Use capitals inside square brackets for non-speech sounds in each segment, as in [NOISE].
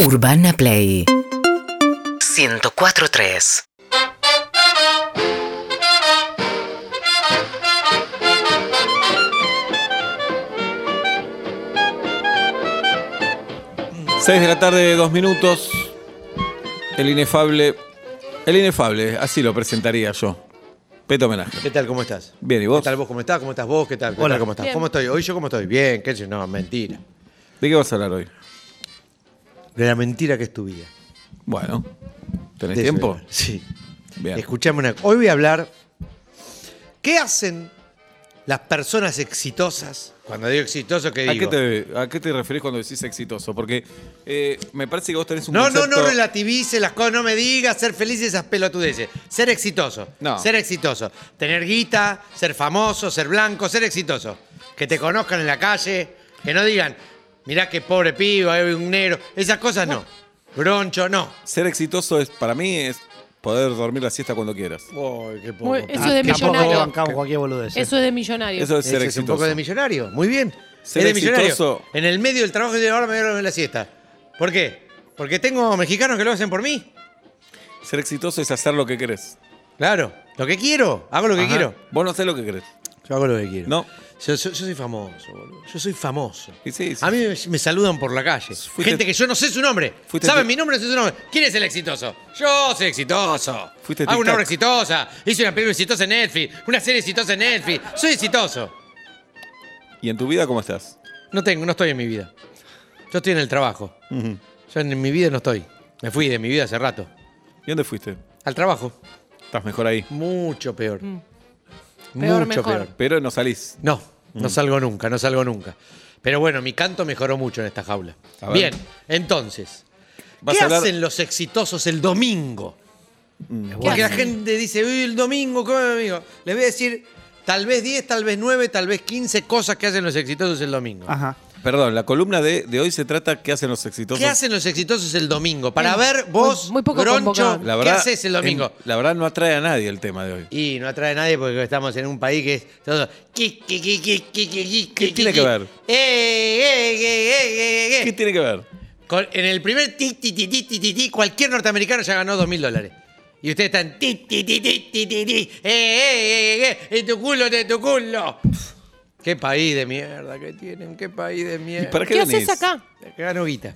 Urbana Play 104.3 6 de la tarde, dos minutos. El inefable. El inefable, así lo presentaría yo. Peto homenaje. ¿Qué tal? ¿Cómo estás? Bien, ¿y vos? ¿Qué tal vos? ¿Cómo estás? ¿Cómo estás vos? ¿Qué tal? ¿Qué Hola. tal? ¿Cómo estás? Bien. ¿Cómo estoy? Hoy yo cómo estoy. Bien, qué sé yo, no, mentira. ¿De qué vas a hablar hoy? De la mentira que es tu vida. Bueno, ¿tenés De tiempo? Sí. Bien. Escuchame una Hoy voy a hablar. ¿Qué hacen las personas exitosas? Cuando digo exitoso, ¿qué ¿A digo? qué, te, ¿A qué te referís cuando decís exitoso? Porque eh, me parece que vos tenés un No, no, no relativice las cosas, no me digas ser feliz y esas pelotudeces. Ser exitoso. No. Ser exitoso. Tener guita, ser famoso, ser blanco, ser exitoso. Que te conozcan en la calle, que no digan, mirá qué pobre pibe, hay un negro. Esas cosas no. Broncho, no. Ser exitoso es, para mí es poder dormir la siesta cuando quieras. Uy, qué poco. Muy- eso Ah, es de Tampoco millonario. bancamos cualquier boludez. ¿eh? Eso es de millonario. Eso es ser Ese es exitoso. un poco de millonario. Muy bien. Ser es de millonario. exitoso. En el medio del trabajo de ahora me voy a dormir la siesta. ¿Por qué? Porque tengo mexicanos que lo hacen por mí. Ser exitoso es hacer lo que querés. Claro. Lo que quiero. Hago lo que Ajá. quiero. Vos no hacés lo que querés. Yo hago lo que quiero. No. Yo, yo- yo soy famoso, boludo. Yo soy famoso. Y sí, sí. A mí me, me saludan por la calle. Fuiste- Gente que yo no sé su nombre. Fuiste ¿Saben mi nombre? No sé su nombre. ¿Quién es el exitoso? Yo soy exitoso. Fuiste Hago una obra exitosa. Hice una película exitosa en Netflix. Una serie exitosa en Netflix. Soy exitoso. ¿Y en tu vida cómo estás? No tengo, no estoy en mi vida. Yo estoy en el trabajo. Yo en mi vida no estoy. Me fui de mi vida hace rato. ¿Y dónde fuiste? Al trabajo. Estás mejor ahí. Mucho peor. Mm. Peor, Mucho mejor. peor. Pero no salís. No. No salgo nunca, no salgo nunca. Pero bueno, mi canto mejoró mucho en esta jaula. A ver. Bien, entonces, Vas ¿qué a hablar- hacen los exitosos el domingo? Mm. Porque la gente dice, uy, el domingo, ¿cómo amigo? Les voy a decir tal vez 10, tal vez 9, tal vez 15 cosas que hacen los exitosos el domingo. Ajá. Perdón, la columna de, de hoy se trata ¿Qué hacen los exitosos? ¿Qué hacen los exitosos el domingo? Para Mm, ver vos, muy- muy poco Groncho, convocado. La verdad, ¿qué haces el domingo? en- la verdad no atrae a nadie el tema de hoy. Y no atrae a nadie porque estamos en un país que es todo. ¿Qué ¿Qué tiene que ver? Eh, ¿Qué tiene que ver? Con- en el primer ti, ti, ti, ti, ti, ti, ti, cualquier norteamericano ya ganó dos mil dólares. Y ustedes están ti, ti, ti, ti, ti, ti, ti, eh, eh, eh, eh, en tu culo, de tu culo. Qué país de mierda que tienen, qué país de ¿Y mierda. para qué, ¿Qué venís? haces acá? Que gano guita.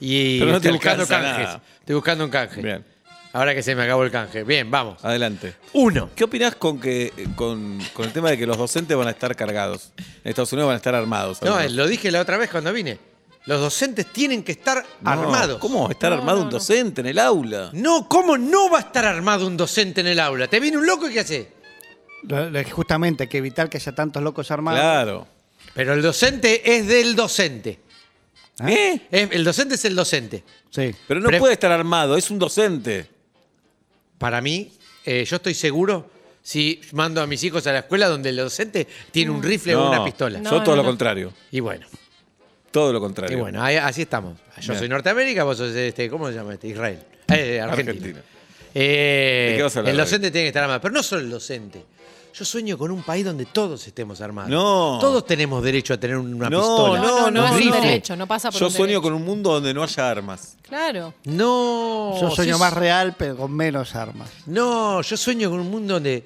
Y Pero no te estoy buscando alcanza canjes. nada. Estoy buscando un canje. Bien, Ahora que se me acabó el canje. Bien, vamos. adelante. Uno. ¿Qué opinás con, que, con, con el tema de que los docentes van a estar cargados? En Estados Unidos van a estar armados. No, algunos. lo dije la otra vez cuando vine. Los docentes tienen que estar No, armados. ¿Cómo va a estar No, armado no, un no. docente en el aula? No, ¿cómo no va a estar armado un docente en el aula? ¿Te viene un loco y qué hace? Justamente hay que evitar que haya tantos locos armados. Claro. Pero el docente es del docente. ¿Eh? Es- el docente es el docente. Sí. Pero no Pre- puede estar armado, es un docente. Para mí, eh, yo estoy seguro si mando a mis hijos a la escuela donde el docente tiene un rifle o No, una pistola. No, Yo todo lo no. contrario. Y bueno, Todo lo y contrario. bueno, ahí- así estamos. Yo Bien. soy Norteamérica, vos sos este, ¿cómo se llama este? Israel. Eh, Argentina. Argentina. Eh, ¿De qué vas a hablar el hoy? docente tiene que estar armado, pero no solo el docente. Yo sueño con un país donde todos estemos armados. No. Todos tenemos derecho a tener una No, pistola. No, no, no, no, es un derecho, no pasa por Yo un sueño derecho. con un mundo donde no haya armas. Claro. No. Yo sueño sí, más real, pero con menos armas. No, yo sueño con un mundo donde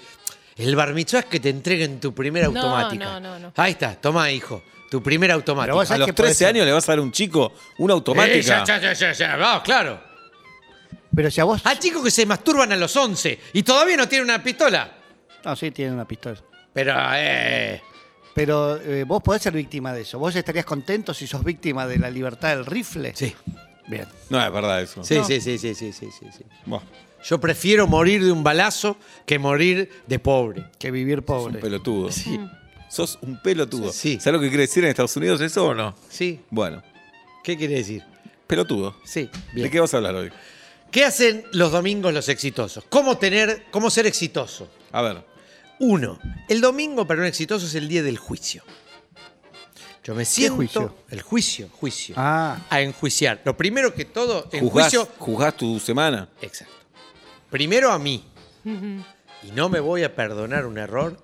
el bar mitzvah es que te entreguen tu primera No, automática. no, no, no. Ahí está, toma, hijo, tu primera automática. Pero vos A los que puede 13 ser- años le vas a dar a un chico una Eh, automática. ya, ya, ya, ya, ya, vamos, claro. Pero si a vos. Hay chicos que se masturban a los 11 y todavía no tienen una pistola. No, sí, tienen una pistola. Pero, eh, Pero eh, vos podés ser víctima de eso. ¿Vos estarías contento si sos víctima de la libertad del rifle? sí. Bien. No, es verdad eso. Sí, No. sí, sí, sí, sí, sí, sí, sí. Buah, Yo prefiero morir de un balazo que morir de pobre. Que vivir sos pobre. un pelotudo. Sí. Sos un pelotudo. Sí. ¿Sabes lo que quiere decir en Estados Unidos eso o no? Sí. Bueno, ¿Qué quiere decir? pelotudo. Sí. ¿De qué vas a hablar hoy? ¿Qué hacen los domingos los exitosos? ¿Cómo tener, cómo ser exitoso? A ver. Uno, el domingo para un exitoso es el día del juicio. Yo me siento. juicio? El juicio, juicio. Ah. A enjuiciar. Lo primero que todo, en Juzgás, juicio. juzgás tu semana. Exacto. Primero a mí. Y no me voy a perdonar un error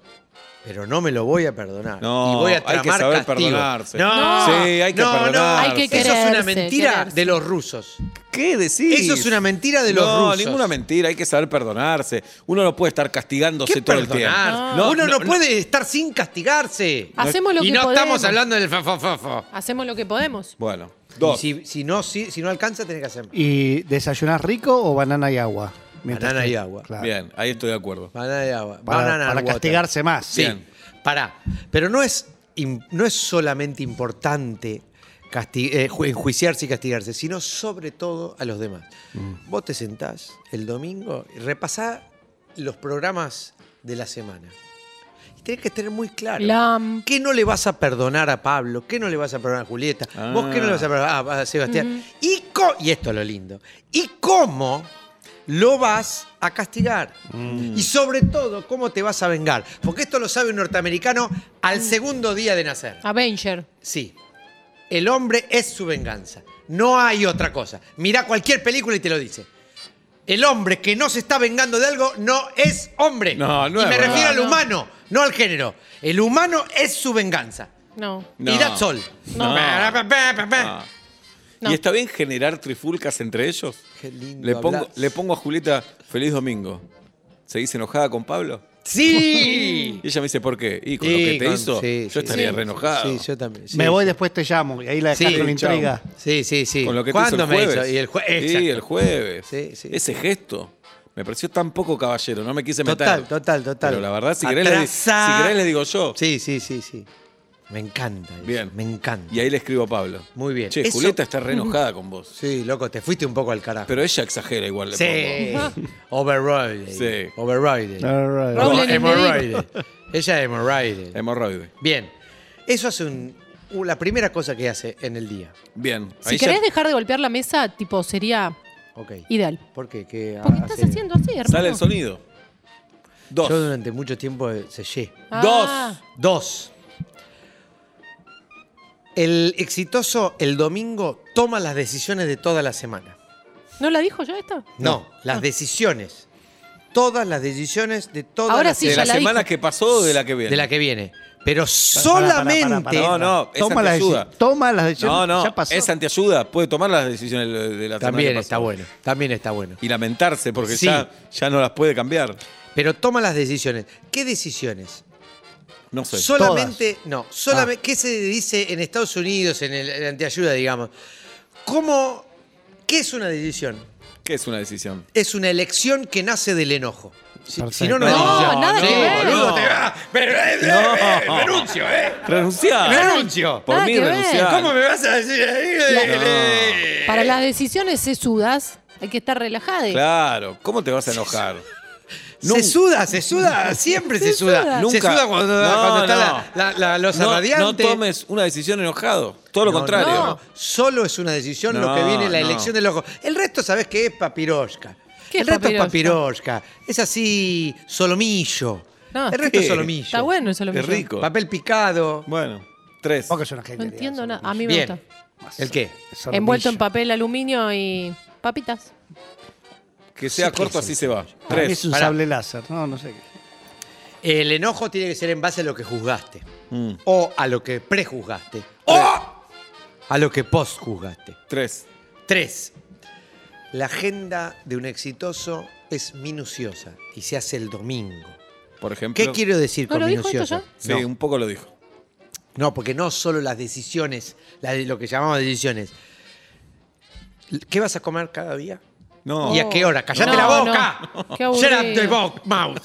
pero no me lo voy a perdonar. No, y voy a hay que saber castigo. perdonarse. No, Sí, hay que no, no. perdonarse. Hay que Eso es una quererse, mentira quererse. de los rusos. ¿Qué decís? Eso es una mentira de los no, rusos. ninguna mentira. Hay que saber perdonarse. Uno no puede estar castigándose ¿Qué todo el tiempo. No. Uno no, puede estar sin castigarse. Hacemos lo y que no podemos. estamos hablando del fa, fa, fa, fa. Hacemos lo que podemos. Bueno, Y dos. Si, si no, si, si no alcanza, tenés que hacer ¿Y desayunar rico o banana y agua? Mientras Banana y agua. Claro. Bien, ahí estoy de acuerdo. banana de agua. Para, Banana para water. castigarse más. Sí, Bien. pará. Pero no es, no es solamente importante casti- eh, ju- enjuiciarse y castigarse, sino sobre todo a los demás. Mm. Vos te sentás el domingo y repasás los programas de la semana. Y tenés que tener muy claro. Lam. ¿Qué no le vas a perdonar a Pablo? ¿Qué no le vas a perdonar a Julieta? ¿Vos qué no le vas a perdonar a, Sebastián? y, co- y esto es lo lindo. ¿Y cómo lo vas a castigar? Y sobre todo, ¿cómo te vas a vengar? Porque esto lo sabe un norteamericano al segundo día de nacer. Avenger. Sí. El hombre es su venganza. No hay otra cosa. Mirá cualquier película y te lo dice. El hombre que no se está vengando de algo no es hombre. No, no y es me verdad. refiero al No. humano, no al género. El humano es su venganza. No. No. Y that's all. No. No. ¿Y está bien generar trifulcas entre ellos? Qué lindo Le pongo, le pongo a Julieta, feliz domingo. ¿Seguís enojada con Pablo? ¡Sí! [LAUGHS] Y ella me dice, ¿por qué? Y con Sí, lo que te con- hizo, sí, yo sí, estaría sí. re enojado. Sí, yo también. sí, Me voy sí. después te llamo y ahí la Sí, dejas con chao. intriga. Sí, sí, sí. Con lo que te hizo ¿Cuándo el me jueves. hizo? Y el jue- Sí, el jueves. Sí, sí. Ese gesto. Me pareció tan poco caballero, no me quise meter. Total, total, total. Pero la verdad, si querés, le, di- Atrasá. si querés le digo yo. Sí, sí, sí, sí. Me encanta. eso, Bien. Me encanta. Y ahí le escribo a Pablo. Muy bien. Che, Eso- Julieta está re enojada con vos. Sí, loco, te fuiste un poco al carajo. Pero ella exagera igual. Le sí. [LAUGHS] Override. Sí. Override. All right. Roble. [LAUGHS] Ella es hemorroide. pongo. Hemorroide. Bien. Eso hace un, u- la primera cosa que hace en el día. Bien. Si Ahí ya- querés dejar de golpear la mesa, tipo, sería Ok. ideal. ¿Por qué? ¿Qué Porque hace? estás haciendo así, hermano. sale el sonido. Dos. Yo durante mucho tiempo eh, sellé. Ah, Dos. El exitoso el domingo toma las decisiones de toda la semana. ¿No la dijo ya esta? No, las decisiones. Todas las decisiones de toda Ahora la sí, ¿De ya la la semana dijo. que pasó o de la que viene? de la que viene. Pero solamente. No, no, es Toma las antiayuda. deci- toma las decisiones. No, no, Ya pasó. es antiayuda. Puede tomar las decisiones de de la semana También que está pasó. bueno. También está bueno. Y lamentarse porque Sí. ya, ya no las puede cambiar. Pero toma las decisiones. ¿Qué decisiones? No sé. Solamente, no, solamente, ¿qué se dice en Estados Unidos, en el, en antiayuda, digamos? ¿Cómo, qué es una decisión? ¿Qué es una decisión? Es una elección que nace del enojo. Si, no, no, No, nada que ver. boludo, No. te va. Eh, eh, No. eh, renuncio, ¿eh? Renunciar. Renuncio. Por Nada mí renunciar. ¿Cómo me vas a decir ahí? Para las decisiones sesudas hay que estar relajada. Claro. ¿Cómo te vas a enojar? [LAUGHS] Se suda, se suda, siempre [LAUGHS] se, Se suda. suda. Se Nunca. suda cuando, No, cuando está no. la, la, la losa no, radiante. no tomes una decisión enojado. Todo lo No, contrario. no, solo es una decisión lo No, que viene la no. elección del ojo. El resto, ¿sabes qué es? Papirosca. ¿Qué el es resto es papirosca. Es así, solomillo. No, el resto ¿qué? es solomillo. Está bueno eso lo Qué mismo. rico. Papel picado. Bueno, tres. Vos que sos una No entiendo nada. A mí me Bien. gusta. ¿El qué? solomillo. Envuelto en papel aluminio y papitas. Que sea Sí, corto, ¿qué así se va. Para mí Tres. es un Pará. sable láser. No, no sé qué. El enojo tiene que ser en base a lo que juzgaste. Mm. O a lo que prejuzgaste. O a lo que postjuzgaste. Tres. Tres. La agenda de un exitoso es minuciosa y se hace el domingo. Por ejemplo. ¿Qué quiero decir ¿No con lo dijo esto minuciosa? Sí, No. un poco lo dijo. No, porque no solo las decisiones, la de- lo que llamamos decisiones. ¿Qué vas a comer cada día? No. ¿Y a qué hora? ¡Cállate No, la no. boca! Qué Shut up aburrido. the bo- mouth.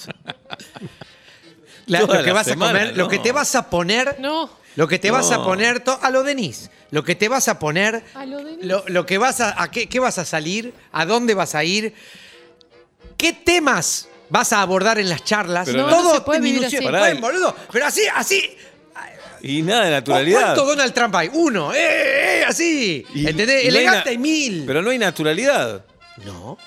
La- Toda lo que la vas semana, a comer, lo no. que te vas a poner, No. lo que te vas a No. poner to- a lo Denis, lo que te vas a poner, A lo Denis. lo, lo que vas a, a qué, qué vas a salir, a dónde vas a ir, qué temas vas a abordar en las charlas, Pero No, todo no se puede vivir minucio- así. Pará, Pueden, y- boludo, pero así, así, Y nada de naturalidad. ¿Cuánto Donald Trump hay? Uno, ¡eh, eh! Así. Y- ¿Entendés? y no hay Elegante na- hay mil. Pero no hay naturalidad. No.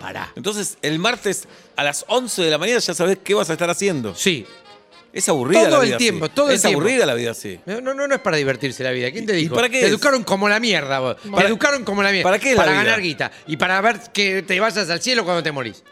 Pará. Entonces, el martes a las 11 de la mañana ya sabés qué vas a estar haciendo. Sí. Es aburrida Todo la el vida tiempo, así. todo el Es tiempo. aburrida la vida así. No, no, no es para divertirse la vida. ¿Quién te ¿Y dijo? para qué te es? educaron como la mierda vos. Para- te educaron como la mierda. ¿Para qué es la Para vida? ganar guita. Y para ver que te vayas al cielo cuando te morís.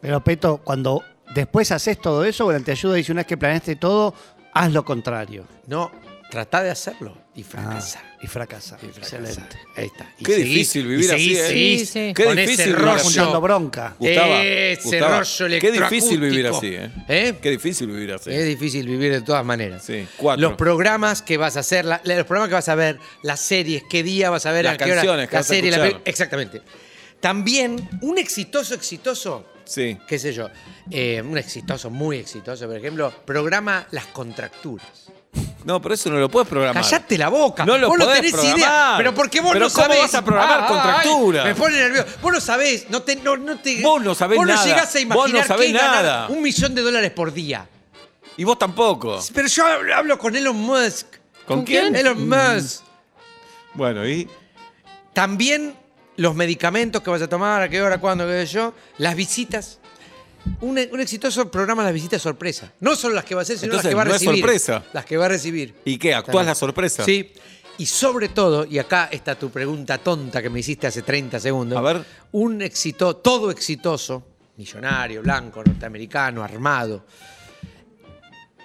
Pero Peto, cuando Después haces todo eso, o te ayuda y dice una vez que planeaste todo, haz lo contrario. No, trata de hacerlo y fracasa. Ah, y fracasa. Y fracasa. Excelente. Ahí está. Y Qué seguís, difícil y vivir así, ¿eh? Sí, sí. Qué con difícil rollo. así. Juntando bronca. Ese rollo Qué difícil vivir así, ¿eh? ¿Eh? Qué difícil vivir así. Es difícil vivir de todas maneras. Sí, cuatro. Los programas que vas a hacer, la- los programas que vas a ver, las series, qué día vas a ver, Las a qué hora, canciones que la vas a serie, la exactamente. También un exitoso, exitoso, Sí. qué sé yo, eh, un exitoso, muy exitoso, por ejemplo, programa las contracturas. No, pero eso no lo puedes programar. Callate la boca. No lo vos no tenés programar. idea. Pero porque vos Pero no ¿cómo sabés. vas a programar ay, contracturas? me pone nervioso. Vos no sabés. No te, no, no te, Vos no sabés vos no nada. llegás a Vos no imaginar sabés que nada. un millón de dólares por día. Y vos tampoco. Pero yo hablo, hablo con Elon Musk. ¿Con, ¿Con quién? quién? Elon Musk. Bueno, y También los medicamentos que vas a tomar, a qué hora, cuándo, qué sé yo. Las visitas. Un, un exitoso programa las visitas sorpresa. No solo las que va a hacer, sino Entonces, las que va a no es recibir. sorpresa. Las que va a recibir. ¿Y qué? ¿Actúas la sorpresa? Sí. Y sobre todo, y acá está tu pregunta tonta que me hiciste hace 30 segundos. A ver. Un éxito, todo exitoso, millonario, blanco, norteamericano, armado,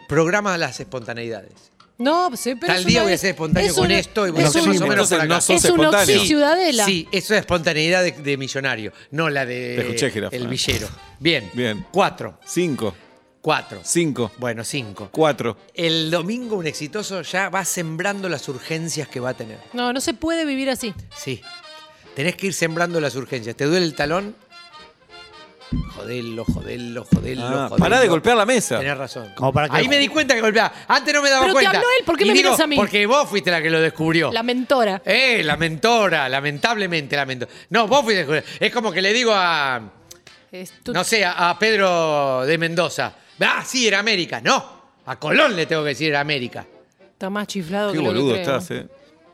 programa las espontaneidades. No, sí, pero Tal es día una- voy a ser espontáneo es con un- esto y voy a es hacer un- más o menos Entonces acá. no sos Es un espontáneo. Oxy Ciudadela. Sí, eso es espontaneidad de, de millonario, no la de Te escuché, jirafa. el villero. Bien. Bien. Cuatro. Cinco, Cuatro. cinco, Bueno, cinco. cuatro. El domingo un exitoso ya va sembrando las urgencias que va a tener. No, no se puede vivir así. Sí. Tenés que ir sembrando las urgencias. ¿Te duele el talón? Jodelo, jodelo, jodelo, Ah, jodelo. pará de golpear la mesa. Tenés razón. Como para que- Ahí me di cuenta que golpeaba. Antes no me daba Pero te cuenta. habló él, ¿por qué Y me digo, miras a mí? Porque vos fuiste la que lo descubrió. La mentora. Eh, la mentora, lamentablemente la mentora. No, vos fuiste. Es como que le digo a, Es tu- no sé, a, a Pedro de Mendoza. Ah, sí, era América. No, a Colón le tengo que decir era América. Está más chiflado Qué que lo que boludo creo. estás, eh.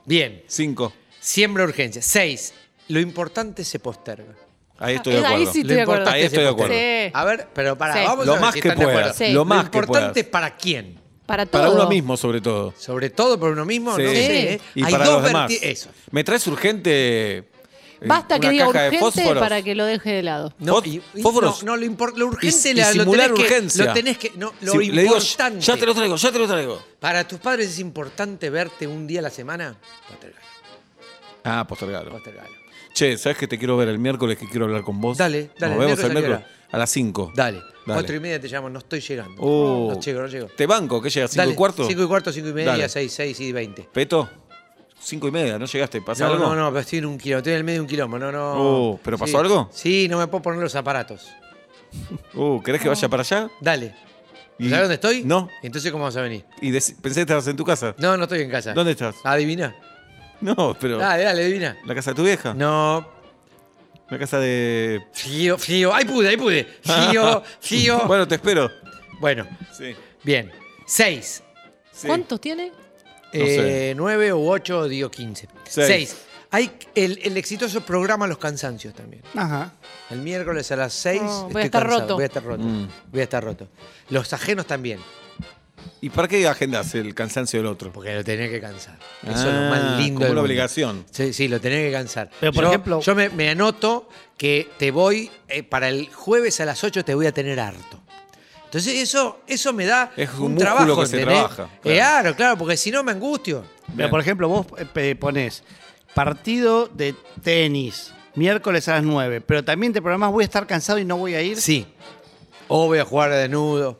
Bien, Cinco. siembra urgencia. Seis, lo importante se posterga. Ahí estoy de Ahí acuerdo. sí estoy de acuerdo. Ahí estoy de acuerdo. Sí. A ver, pero para, Sí. vamos Lo a ver más si que están de puedas. acuerdo. Sí. Lo más que importante puedas. para quién. Para todo. Para uno mismo, sobre todo. Sobre todo por uno mismo, Sí. no sé. ¿eh? Y Hay para dos los demás. verti- Eso. ¿Me traes urgente eh, Basta que una diga caja de urgente fósforos? para que lo deje de lado. No, Fós- y- y- fósforos. no, no, lo, impor- lo urgente Y- y la- lo simular tenés que- urgencia. lo tenés que. No, lo Sí, le digo, importante. ya te lo traigo, ya te lo traigo. Para tus padres es importante verte un día a la semana. Postergalo. Ah, postergalo. Postergalo. Che, ¿sabes que te quiero ver el miércoles que quiero hablar con vos? Dale, dale, Nos vemos ¿miércoles el miércoles a las 5. Dale. Dale. Cuatro y media te llamo, no estoy llegando. Oh. No llego, no llego. ¿Te banco? ¿Qué llega? ¿5 Dale, y cuarto? Cinco y cuarto, cinco y media, Dale. seis, seis y veinte. ¿Peto? Cinco y media, ¿no llegaste? ¿Pasa No, algo? no, no, pero estoy en un kilómetro, estoy en el medio de un kilómetro, no, no. Oh, ¿pero pasó Sí. algo? Sí, no me puedo poner los aparatos. [LAUGHS] Uh, ¿querés que vaya para allá? Dale. Y- ¿Sabes dónde estoy? No. Entonces, ¿cómo vas a venir? Y pensé que estabas en tu casa. No, no estoy en casa. ¿Dónde estás? ¿Adivina? [LAUGHS] No, pero. Dale, dale, adivina. ¿La casa de tu vieja? No. ¿La casa de. Frío, frío. Ahí pude, ahí pude. Frío, [LAUGHS] frío. Bueno, Bueno, te espero. Sí. bien. Seis. sí. ¿Cuántos tiene? No sé. Eh, nueve o ocho, digo quince. Seis. Seis. Hay el, el exitoso programa Los Cansancios también. Ajá. El miércoles a las seis. No, voy a estar roto. Voy a estar roto. Mm. Voy a estar roto. Los ajenos también. ¿Y para qué agendas el cansancio del otro? Porque lo tenés que cansar. Eso es Ah, lo más lindo. como una mundo. obligación. Sí, sí, lo tenés que cansar. Pero, por yo, ejemplo- Yo me, me anoto que te voy, eh, para el jueves a las 8 te voy a tener harto. Entonces eso, eso me da Es un trabajo, que se trabaja, Eh, claro. Claro, claro, porque si no me angustio. Pero, por ejemplo, vos eh, pones partido de tenis miércoles a las 9, pero también te programás voy a estar cansado y no voy a ir. Sí. O voy a jugar de desnudo.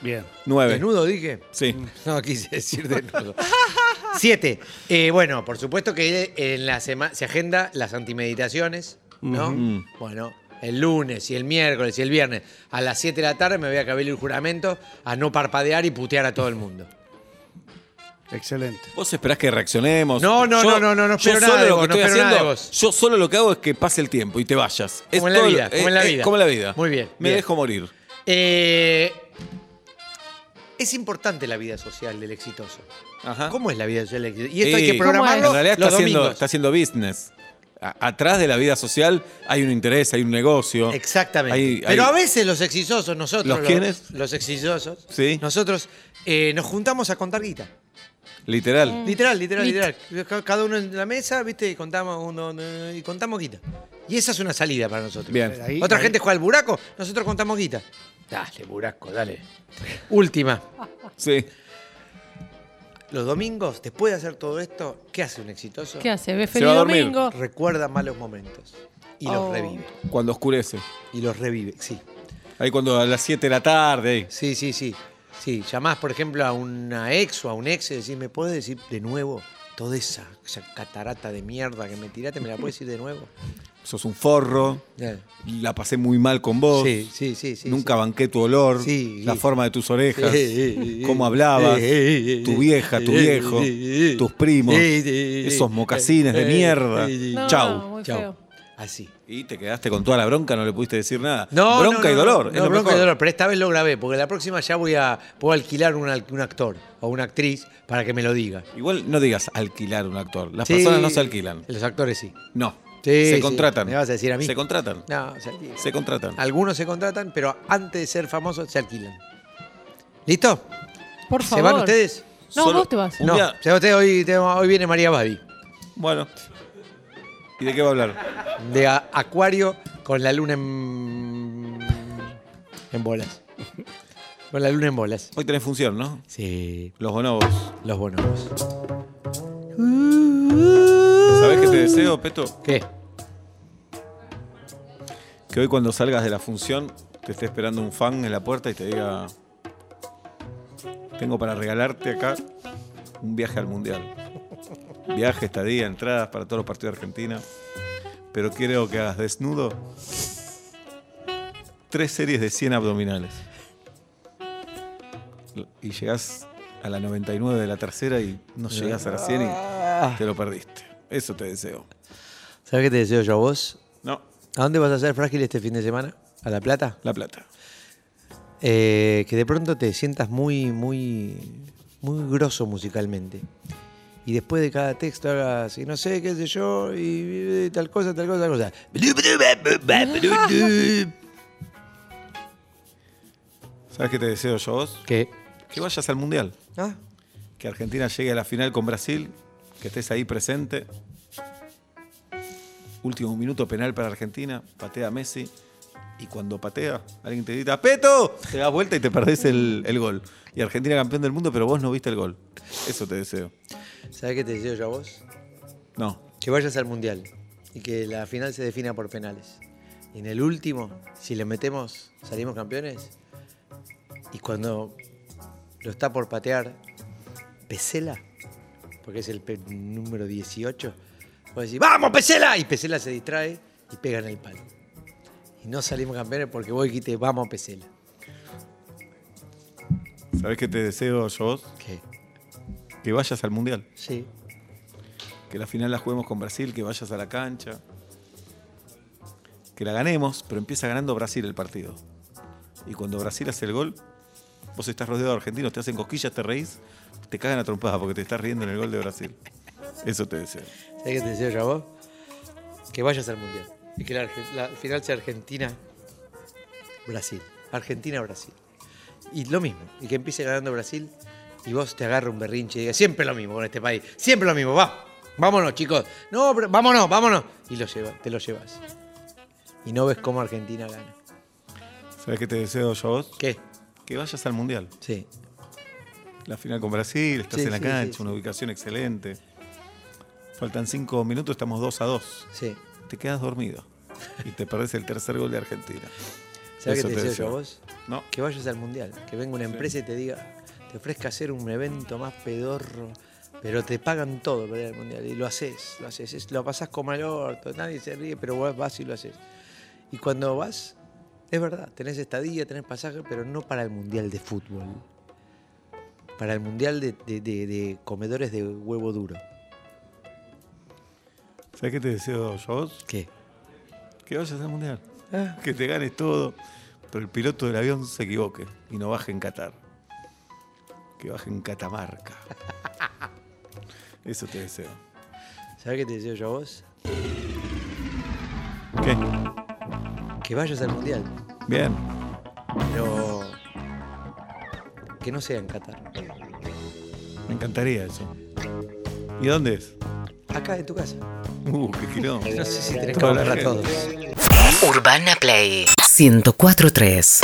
Bien. Nueve. ¿Desnudo dije? Sí. No, quise decir desnudo. [LAUGHS] Siete. Eh, bueno, por supuesto que en la semana se agenda las antimeditaciones, ¿no? Ujú. Bueno, el lunes y el miércoles y el viernes a las 7 de la tarde me voy a acabar el juramento a no parpadear y putear a todo el mundo. Excelente. ¿Vos esperás que reaccionemos? No, no, no, no, no, no yo espero solo nada de lo que no estoy nada. Yo solo lo que hago es que pase el tiempo y te vayas. Es Como en la lo- vida, como en la eh, eh, vida. como en la vida. Muy bien, Me bien. dejo morir. Eh, es importante la vida social del exitoso. Ajá. ¿Cómo es la vida social del exitoso? Y esto hay que programarlo En realidad está los haciendo, domingos. está haciendo business. A- atrás de la vida social hay un interés, hay un negocio. Exactamente. Hay- Pero hay- a veces los exitosos, nosotros. ¿Los quiénes? Los exitosos. Sí. Nosotros eh, nos juntamos a contar guita. Literal. Literal, literal, Lit. literal. Ca- Cada uno en la mesa, ¿viste? Y contamos, uno, y contamos guita. Y esa es una salida para nosotros. Bien. Ahí- Otra ahí- gente juega al buraco, nosotros contamos guita. Dale, Burasco, dale. [LAUGHS] Última. Sí. Los domingos, después de hacer todo esto, ¿qué hace un exitoso? ¿Qué hace? ¿Ve Se feliz va a dormir. domingo? Recuerda malos momentos. Y los Oh. revive. Cuando oscurece. Y los revive, sí. Ahí cuando a las 7 de la tarde. ahí. Sí, sí, sí. Sí, llamás, por ejemplo, a una ex o a un ex y decís, ¿me puedes decir de nuevo toda esa, esa catarata de mierda que me tiraste? ¿Me la puedes decir de nuevo? Sos un forro. La pasé muy mal con vos. Sí, sí, sí, sí. Nunca sí. banqué tu olor. Sí, la sí. forma de tus orejas. Sí, cómo hablabas. tu vieja, tu viejo. tus primos. Esos mocasines de mierda. No, Chau. muy Chau. feo. Así. Y te quedaste con toda la bronca, no le pudiste decir nada. No, bronca no, y dolor. No, es lo bronca mejor. y dolor, pero esta vez lo grabé, porque la próxima ya voy a puedo alquilar un, actor o una actriz para que me lo diga. Igual no digas alquilar un actor. Las Sí, personas no se alquilan. Los actores sí. No. Sí, se sí. contratan. ¿Me vas a decir a mí? Se contratan. No, se alquilan. Se contratan. Algunos se contratan, pero antes de ser famosos se alquilan. ¿Listo? Por ¿Se favor. van ustedes? No, Solo- vos te vas. Un no, día- se va usted, hoy, te- hoy viene María Babi. Bueno. ¿Y de qué va a hablar? De a- Acuario con la luna en. en bolas. Con la luna en bolas. Hoy tenés función, ¿no? Sí, Los bonobos. los bonobos. ¿Sabés qué te deseo, Peto? ¿Qué? Que hoy cuando salgas de la función te esté esperando un fan en la puerta y te diga, tengo para regalarte acá un viaje al Mundial. Viaje, estadía, entradas para todos los partidos de Argentina. Pero quiero que hagas desnudo tres series de 100 abdominales. Y llegás a la 99 de la tercera y no llegás a la 100 y te lo perdiste. Eso te deseo. ¿Sabes qué te deseo yo a vos? ¿A dónde vas a ser frágil este fin de semana? ¿A La Plata? La Plata. Eh, que de pronto te sientas muy, muy, muy grosso musicalmente. Y después de cada texto hagas, y no sé, qué sé yo, y, y tal cosa, tal cosa, tal cosa. ¿Sabes qué te deseo yo vos? ¿Qué? Que vayas al Mundial. Ah, Que Argentina llegue a la final con Brasil. Que estés ahí presente. Último minuto penal para Argentina. Patea Messi. Y cuando patea, alguien te grita ¡Peto! Te das vuelta y te perdés el, el gol. Y Argentina campeón del mundo, pero vos no viste el gol. Eso te deseo. ¿sabes qué te deseo yo a vos? No. Que vayas al Mundial y que la final se defina por penales. Y en el último, si le metemos, salimos campeones. Y cuando lo está por patear Pesela, porque es el número 18, vos decís, ¡Vamos, Pesela! Y Pesela se distrae y pega en el palo. Y no salimos campeones porque vos dijiste, ¡Vamos, Pesela! ¿Sabés qué te deseo vos? ¿Qué? Que vayas al Mundial. Sí. Que la final la juguemos con Brasil, que vayas a la cancha. Que la ganemos, pero empieza ganando Brasil el partido. Y cuando Brasil hace el gol, vos estás rodeado de argentinos, te hacen cosquillas, te reís, te cagan a trompadas porque te estás riendo en el gol de Brasil. Eso te deseo. ¿Sabes qué te deseo yo a vos? Que vayas al Mundial. Y que la, final sea Argentina-Brasil. Argentina-Brasil. Y lo mismo. Y que empiece ganando Brasil y vos te agarra un berrinche y digas, siempre lo mismo con este país. Siempre lo mismo. Va. Vámonos, chicos. No, pero vámonos, vámonos. Y lo lleva, te lo llevas. Y no ves cómo Argentina gana. ¿Sabés qué te deseo yo a vos? ¿Qué? Que vayas al Mundial. Sí. La final con Brasil, estás Sí, en la sí, cancha, sí. una ubicación excelente. Faltan cinco minutos, estamos 2 a 2. Sí. Te quedas dormido y te perdés el tercer gol de Argentina. ¿Sabes qué te deseo yo a vos? No. Que vayas al mundial, que venga una empresa y te diga, te ofrezca hacer un evento más pedorro, pero te pagan todo para ir al mundial. Y lo haces, lo haces, es- lo pasás como al orto, nadie se ríe, pero vos vas y lo haces. Y cuando vas, es verdad, tenés estadía, tenés pasaje, pero no para el mundial de fútbol. Para el mundial de, de- de- de comedores de huevo duro. ¿Sabés qué te deseo yo a vos? ¿Qué? Que vayas al Mundial. Ah, Que te ganes todo, pero el piloto del avión se equivoque y no baje en Qatar. Que baje en Catamarca. [LAUGHS] Eso te deseo. ¿Sabés qué te deseo yo a vos? ¿Qué? Que vayas al mundial. Bien. Pero que no sea en Qatar. Me encantaría eso. ¿Y dónde es? Acá en tu casa. Uh, qué quilombo. No sé si tenés que hablar a todos. Urbana Play 1043